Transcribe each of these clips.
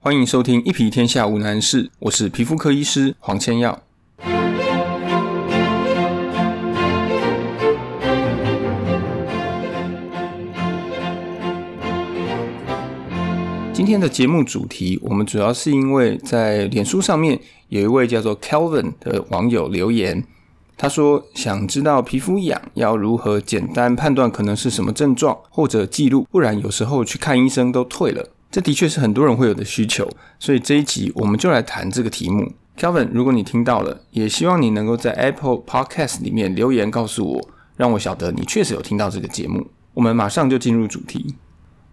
欢迎收听《一皮天下无难事》，我是皮肤科医师黄千耀。今天的节目主题，我们主要是因为在脸书上面有一位叫做 Kelvin 的网友留言，他说想知道皮肤痒要如何简单判断可能是什么症状，或者记录，不然有时候去看医生都退了。这的确是很多人会有的需求，所以这一集我们就来谈这个题目。Kevin，如果你听到了，也希望你能够在 Apple Podcast 里面留言告诉我，让我晓得你确实有听到这个节目。我们马上就进入主题。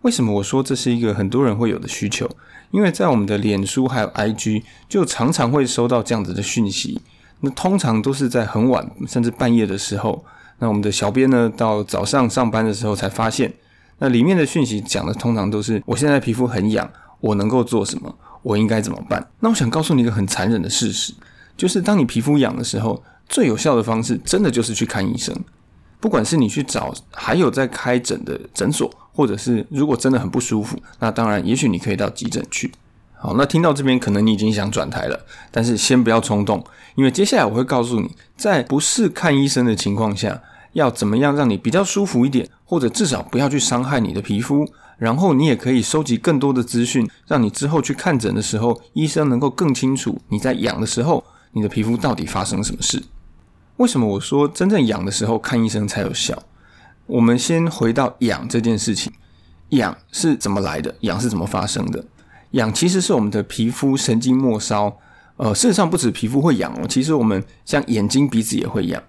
为什么我说这是一个很多人会有的需求？因为在我们的脸书还有 IG，就常常会收到这样子的讯息。那通常都是在很晚甚至半夜的时候，那我们的小编呢，到早上上班的时候才发现。那里面的讯息讲的通常都是我现在皮肤很痒，我能够做什么？我应该怎么办？那我想告诉你一个很残忍的事实，就是当你皮肤痒的时候，最有效的方式真的就是去看医生。不管是你去找还有在开诊的诊所，或者是如果真的很不舒服，那当然也许你可以到急诊去。好，那听到这边可能你已经想转台了，但是先不要冲动，因为接下来我会告诉你，在不是看医生的情况下。要怎么样让你比较舒服一点，或者至少不要去伤害你的皮肤，然后你也可以收集更多的资讯，让你之后去看诊的时候，医生能够更清楚你在痒的时候，你的皮肤到底发生什么事。为什么我说真正痒的时候看医生才有效？我们先回到痒这件事情，痒是怎么来的？痒是怎么发生的？痒其实是我们的皮肤神经末梢，呃，事实上不止皮肤会痒哦，其实我们像眼睛、鼻子也会痒。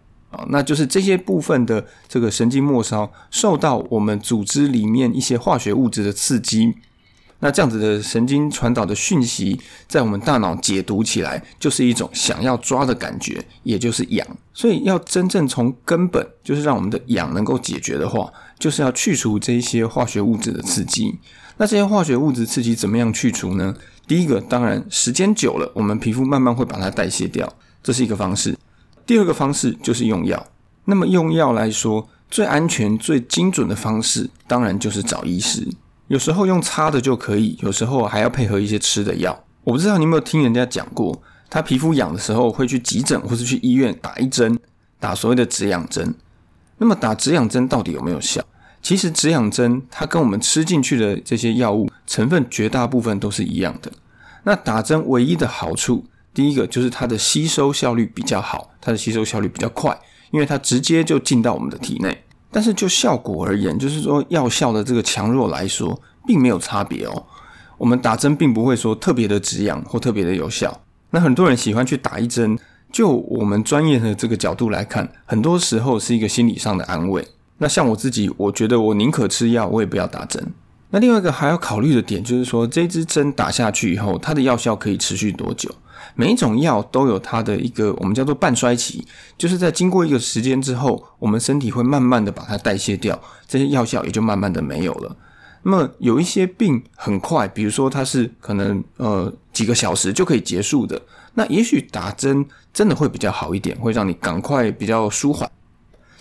那就是这些部分的这个神经末梢受到我们组织里面一些化学物质的刺激，那这样子的神经传导的讯息，在我们大脑解读起来，就是一种想要抓的感觉，也就是痒。所以要真正从根本，就是让我们的痒能够解决的话，就是要去除这些化学物质的刺激。那这些化学物质刺激怎么样去除呢？第一个，当然时间久了，我们皮肤慢慢会把它代谢掉，这是一个方式。第二个方式就是用药。那么用药来说，最安全、最精准的方式，当然就是找医师。有时候用擦的就可以，有时候还要配合一些吃的药。我不知道你有没有听人家讲过，他皮肤痒的时候会去急诊或是去医院打一针，打所谓的止痒针。那么打止痒针到底有没有效？其实止痒针它跟我们吃进去的这些药物成分绝大部分都是一样的。那打针唯一的好处。第一个就是它的吸收效率比较好，它的吸收效率比较快，因为它直接就进到我们的体内。但是就效果而言，就是说药效的这个强弱来说，并没有差别哦。我们打针并不会说特别的止痒或特别的有效。那很多人喜欢去打一针，就我们专业的这个角度来看，很多时候是一个心理上的安慰。那像我自己，我觉得我宁可吃药，我也不要打针。那另外一个还要考虑的点就是说，这支针打下去以后，它的药效可以持续多久？每一种药都有它的一个我们叫做半衰期，就是在经过一个时间之后，我们身体会慢慢的把它代谢掉，这些药效也就慢慢的没有了。那么有一些病很快，比如说它是可能呃几个小时就可以结束的，那也许打针真的会比较好一点，会让你赶快比较舒缓。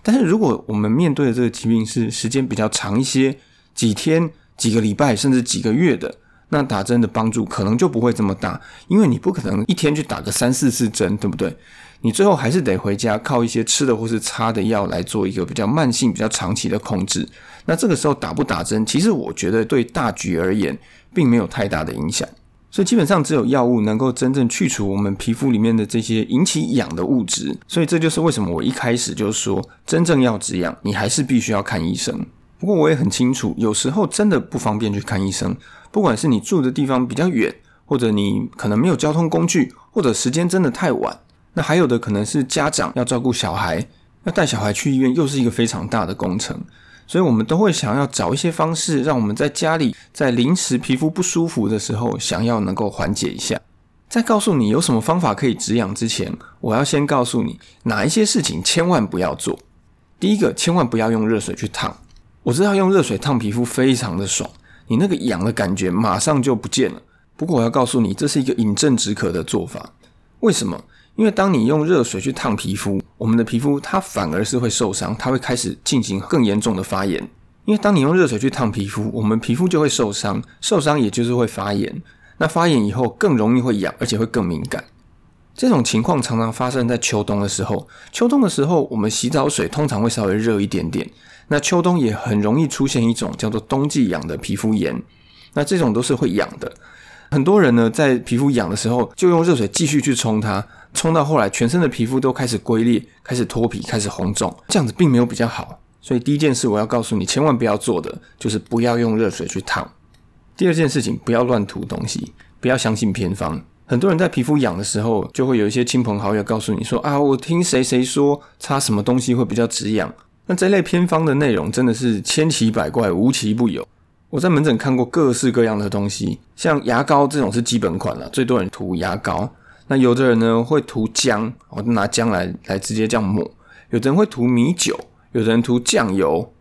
但是如果我们面对的这个疾病是时间比较长一些，几天、几个礼拜甚至几个月的。那打针的帮助可能就不会这么大，因为你不可能一天去打个三四次针，对不对？你最后还是得回家靠一些吃的或是擦的药来做一个比较慢性、比较长期的控制。那这个时候打不打针，其实我觉得对大局而言并没有太大的影响。所以基本上只有药物能够真正去除我们皮肤里面的这些引起痒的物质。所以这就是为什么我一开始就说，真正要止痒，你还是必须要看医生。不过我也很清楚，有时候真的不方便去看医生。不管是你住的地方比较远，或者你可能没有交通工具，或者时间真的太晚，那还有的可能是家长要照顾小孩，要带小孩去医院，又是一个非常大的工程。所以，我们都会想要找一些方式，让我们在家里在临时皮肤不舒服的时候，想要能够缓解一下。在告诉你有什么方法可以止痒之前，我要先告诉你哪一些事情千万不要做。第一个，千万不要用热水去烫。我知道用热水烫皮肤非常的爽。你那个痒的感觉马上就不见了。不过我要告诉你，这是一个饮鸩止渴的做法。为什么？因为当你用热水去烫皮肤，我们的皮肤它反而是会受伤，它会开始进行更严重的发炎。因为当你用热水去烫皮肤，我们皮肤就会受伤，受伤也就是会发炎。那发炎以后更容易会痒，而且会更敏感。这种情况常常发生在秋冬的时候。秋冬的时候，我们洗澡水通常会稍微热一点点。那秋冬也很容易出现一种叫做冬季痒的皮肤炎。那这种都是会痒的。很多人呢，在皮肤痒的时候，就用热水继续去冲它，冲到后来，全身的皮肤都开始龟裂，开始脱皮，开始红肿。这样子并没有比较好。所以第一件事我要告诉你，千万不要做的就是不要用热水去烫。第二件事情，不要乱涂东西，不要相信偏方。很多人在皮肤痒的时候，就会有一些亲朋好友告诉你说：“啊，我听谁谁说擦什么东西会比较止痒。”那这类偏方的内容真的是千奇百怪，无奇不有。我在门诊看过各式各样的东西，像牙膏这种是基本款了，最多人涂牙膏。那有的人呢会涂姜，我就拿姜来来直接这样抹；有的人会涂米酒，有的人涂酱油。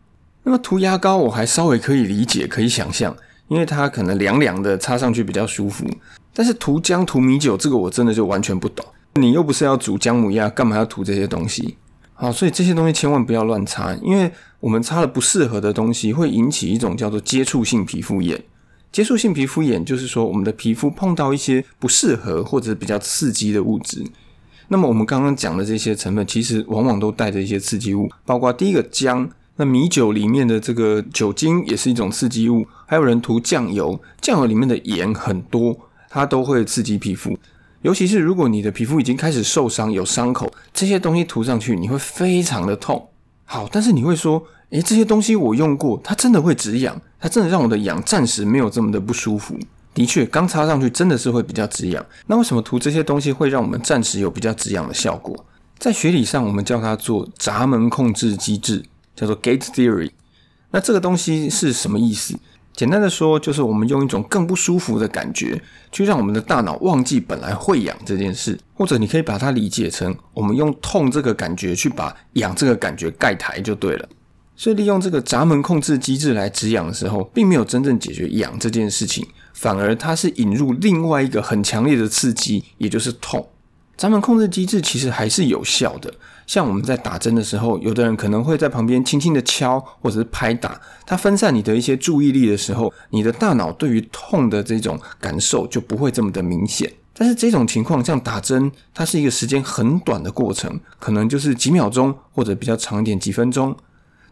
那么涂牙膏我还稍微可以理解，可以想象，因为它可能凉凉的，擦上去比较舒服。但是涂姜涂米酒这个我真的就完全不懂。你又不是要煮姜母鸭，干嘛要涂这些东西？好，所以这些东西千万不要乱擦，因为我们擦了不适合的东西，会引起一种叫做接触性皮肤炎。接触性皮肤炎就是说，我们的皮肤碰到一些不适合或者比较刺激的物质。那么我们刚刚讲的这些成分，其实往往都带着一些刺激物，包括第一个姜，那米酒里面的这个酒精也是一种刺激物，还有人涂酱油，酱油里面的盐很多。它都会刺激皮肤，尤其是如果你的皮肤已经开始受伤、有伤口，这些东西涂上去你会非常的痛。好，但是你会说，诶，这些东西我用过，它真的会止痒，它真的让我的痒暂时没有这么的不舒服。的确，刚擦上去真的是会比较止痒。那为什么涂这些东西会让我们暂时有比较止痒的效果？在学理上，我们叫它做闸门控制机制，叫做 Gate Theory。那这个东西是什么意思？简单的说，就是我们用一种更不舒服的感觉，去让我们的大脑忘记本来会痒这件事，或者你可以把它理解成，我们用痛这个感觉去把痒这个感觉盖台就对了。所以利用这个闸门控制机制来止痒的时候，并没有真正解决痒这件事情，反而它是引入另外一个很强烈的刺激，也就是痛。闸门控制机制其实还是有效的。像我们在打针的时候，有的人可能会在旁边轻轻的敲或者是拍打，它分散你的一些注意力的时候，你的大脑对于痛的这种感受就不会这么的明显。但是这种情况，像打针，它是一个时间很短的过程，可能就是几秒钟或者比较长一点几分钟。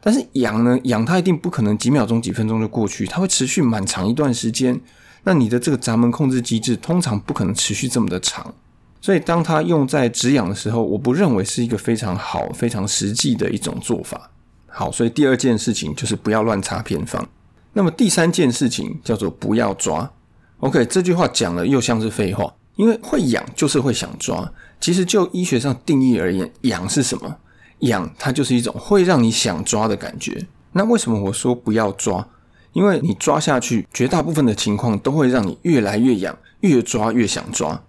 但是痒呢，痒它一定不可能几秒钟几分钟就过去，它会持续蛮长一段时间。那你的这个闸门控制机制通常不可能持续这么的长。所以，当它用在止痒的时候，我不认为是一个非常好、非常实际的一种做法。好，所以第二件事情就是不要乱擦偏方。那么第三件事情叫做不要抓。OK，这句话讲了又像是废话，因为会痒就是会想抓。其实就医学上定义而言，痒是什么？痒它就是一种会让你想抓的感觉。那为什么我说不要抓？因为你抓下去，绝大部分的情况都会让你越来越痒，越抓越想抓。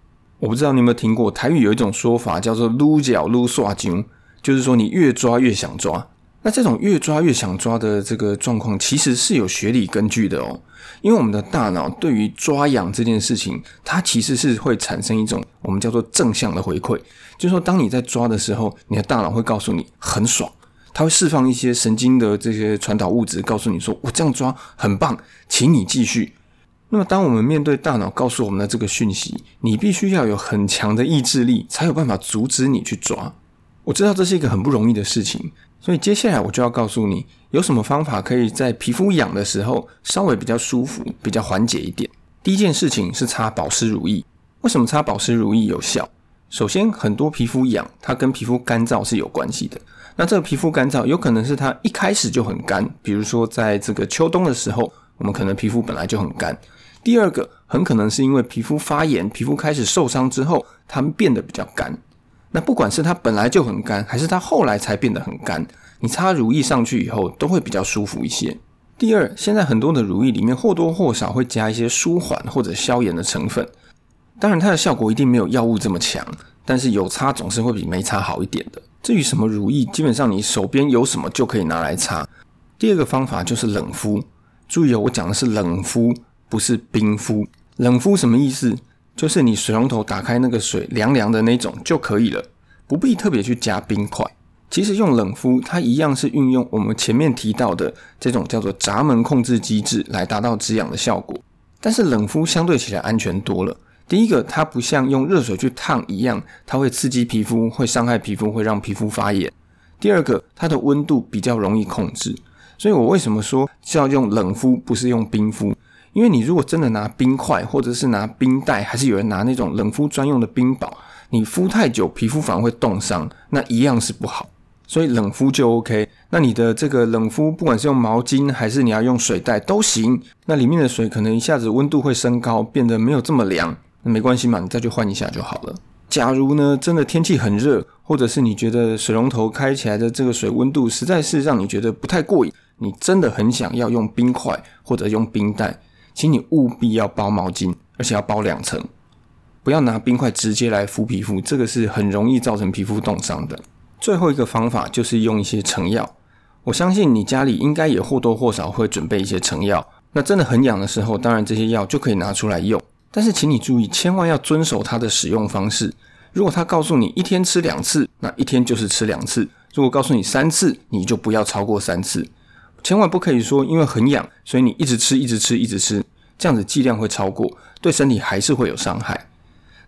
我不知道你有没有听过台语有一种说法叫做“撸脚撸刷筋”，就是说你越抓越想抓。那这种越抓越想抓的这个状况，其实是有学理根据的哦。因为我们的大脑对于抓痒这件事情，它其实是会产生一种我们叫做正向的回馈，就是说当你在抓的时候，你的大脑会告诉你很爽，它会释放一些神经的这些传导物质，告诉你说我这样抓很棒，请你继续。那么，当我们面对大脑告诉我们的这个讯息，你必须要有很强的意志力，才有办法阻止你去抓。我知道这是一个很不容易的事情，所以接下来我就要告诉你，有什么方法可以在皮肤痒的时候稍微比较舒服、比较缓解一点。第一件事情是擦保湿乳液。为什么擦保湿乳液有效？首先，很多皮肤痒，它跟皮肤干燥是有关系的。那这个皮肤干燥，有可能是它一开始就很干，比如说在这个秋冬的时候，我们可能皮肤本来就很干。第二个很可能是因为皮肤发炎，皮肤开始受伤之后，它们变得比较干。那不管是它本来就很干，还是它后来才变得很干，你擦乳液上去以后都会比较舒服一些。第二，现在很多的乳液里面或多或少会加一些舒缓或者消炎的成分，当然它的效果一定没有药物这么强，但是有擦总是会比没擦好一点的。至于什么乳液，基本上你手边有什么就可以拿来擦。第二个方法就是冷敷，注意哦，我讲的是冷敷。不是冰敷，冷敷什么意思？就是你水龙头打开那个水凉凉的那种就可以了，不必特别去加冰块。其实用冷敷，它一样是运用我们前面提到的这种叫做闸门控制机制来达到止痒的效果。但是冷敷相对起来安全多了。第一个，它不像用热水去烫一样，它会刺激皮肤，会伤害皮肤，会让皮肤发炎。第二个，它的温度比较容易控制。所以我为什么说是要用冷敷，不是用冰敷？因为你如果真的拿冰块，或者是拿冰袋，还是有人拿那种冷敷专用的冰宝，你敷太久，皮肤反而会冻伤，那一样是不好。所以冷敷就 OK。那你的这个冷敷，不管是用毛巾还是你要用水袋都行。那里面的水可能一下子温度会升高，变得没有这么凉，那没关系嘛，你再去换一下就好了。假如呢，真的天气很热，或者是你觉得水龙头开起来的这个水温度实在是让你觉得不太过瘾，你真的很想要用冰块或者用冰袋，请你务必要包毛巾，而且要包两层，不要拿冰块直接来敷皮肤，这个是很容易造成皮肤冻伤的。最后一个方法就是用一些成药，我相信你家里应该也或多或少会准备一些成药。那真的很痒的时候，当然这些药就可以拿出来用。但是请你注意，千万要遵守它的使用方式。如果他告诉你一天吃两次，那一天就是吃两次；如果告诉你三次，你就不要超过三次。千万不可以说因为很痒，所以你一直吃、一直吃、一直吃，这样子剂量会超过，对身体还是会有伤害。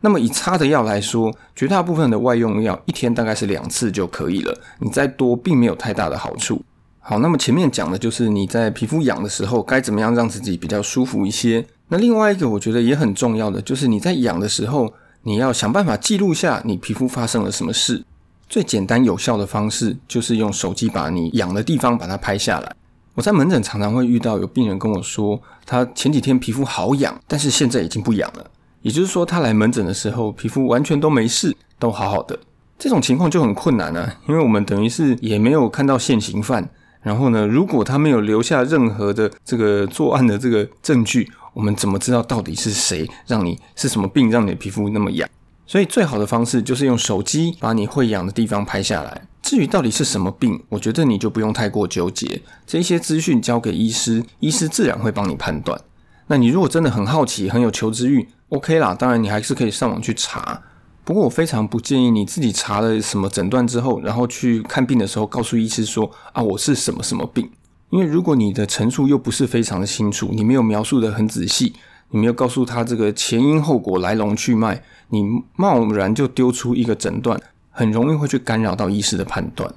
那么以擦的药来说，绝大部分的外用药一天大概是两次就可以了，你再多并没有太大的好处。好，那么前面讲的就是你在皮肤痒的时候该怎么样让自己比较舒服一些。那另外一个我觉得也很重要的就是你在痒的时候，你要想办法记录下你皮肤发生了什么事。最简单有效的方式就是用手机把你痒的地方把它拍下来。我在门诊常常会遇到有病人跟我说，他前几天皮肤好痒，但是现在已经不痒了。也就是说，他来门诊的时候，皮肤完全都没事，都好好的。这种情况就很困难了，因为我们等于是也没有看到现行犯。然后呢，如果他没有留下任何的这个作案的这个证据，我们怎么知道到底是谁让你是什么病让你的皮肤那么痒？所以最好的方式就是用手机把你会痒的地方拍下来。至于到底是什么病，我觉得你就不用太过纠结，这些资讯交给医师，医师自然会帮你判断。那你如果真的很好奇，很有求知欲，OK 啦，当然你还是可以上网去查。不过我非常不建议你自己查了什么诊断之后，然后去看病的时候告诉医师说啊我是什么什么病，因为如果你的陈述又不是非常的清楚，你没有描述的很仔细，你没有告诉他这个前因后果、来龙去脉，你贸然就丢出一个诊断，很容易会去干扰到医师的判断。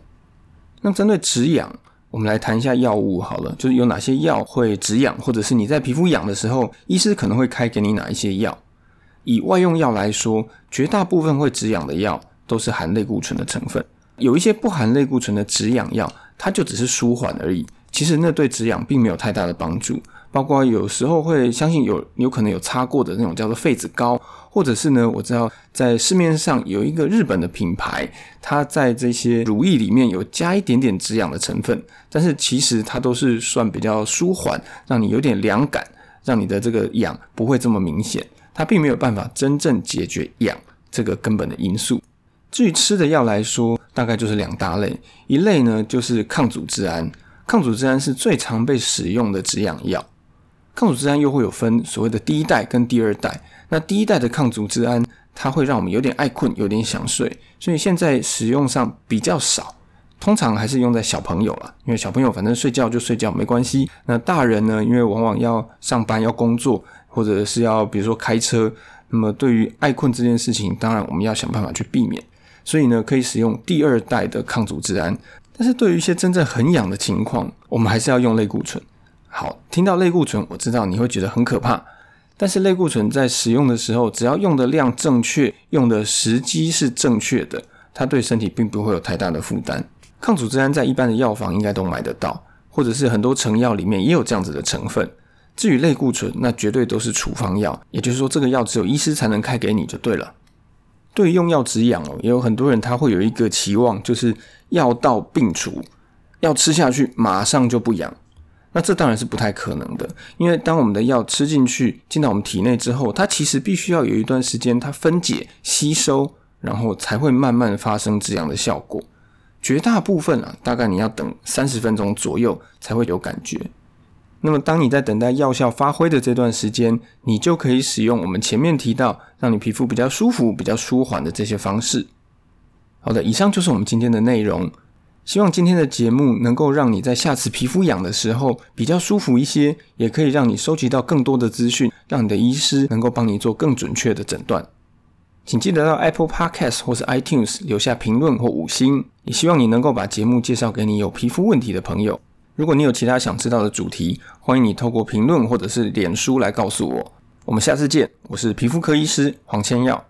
那针对止痒。我们来谈一下药物好了，就是有哪些药会止痒，或者是你在皮肤痒的时候，医师可能会开给你哪一些药。以外用药来说，绝大部分会止痒的药都是含类固醇的成分，有一些不含类固醇的止痒药，它就只是舒缓而已，其实那对止痒并没有太大的帮助。包括有时候会相信有有可能有擦过的那种叫做痱子膏，或者是呢，我知道在市面上有一个日本的品牌，它在这些乳液里面有加一点点止痒的成分，但是其实它都是算比较舒缓，让你有点凉感，让你的这个痒不会这么明显，它并没有办法真正解决痒这个根本的因素。至于吃的药来说，大概就是两大类，一类呢就是抗组织胺，抗组织胺是最常被使用的止痒药。抗组织胺又会有分所谓的第一代跟第二代。那第一代的抗组织胺，它会让我们有点爱困，有点想睡，所以现在使用上比较少。通常还是用在小朋友了，因为小朋友反正睡觉就睡觉没关系。那大人呢，因为往往要上班要工作，或者是要比如说开车，那么对于爱困这件事情，当然我们要想办法去避免。所以呢，可以使用第二代的抗组织胺。但是对于一些真正很痒的情况，我们还是要用类固醇。好，听到类固醇，我知道你会觉得很可怕。但是类固醇在使用的时候，只要用的量正确，用的时机是正确的，它对身体并不会有太大的负担。抗组织胺在一般的药房应该都买得到，或者是很多成药里面也有这样子的成分。至于类固醇，那绝对都是处方药，也就是说这个药只有医师才能开给你就对了。对于用药止痒哦，也有很多人他会有一个期望，就是药到病除，药吃下去马上就不痒。那这当然是不太可能的，因为当我们的药吃进去，进到我们体内之后，它其实必须要有一段时间它分解吸收，然后才会慢慢发生这样的效果。绝大部分啊，大概你要等三十分钟左右才会有感觉。那么当你在等待药效发挥的这段时间，你就可以使用我们前面提到让你皮肤比较舒服、比较舒缓的这些方式。好的，以上就是我们今天的内容。希望今天的节目能够让你在下次皮肤痒的时候比较舒服一些，也可以让你收集到更多的资讯，让你的医师能够帮你做更准确的诊断。请记得到 Apple Podcast 或是 iTunes 留下评论或五星，也希望你能够把节目介绍给你有皮肤问题的朋友。如果你有其他想知道的主题，欢迎你透过评论或者是脸书来告诉我。我们下次见，我是皮肤科医师黄千耀。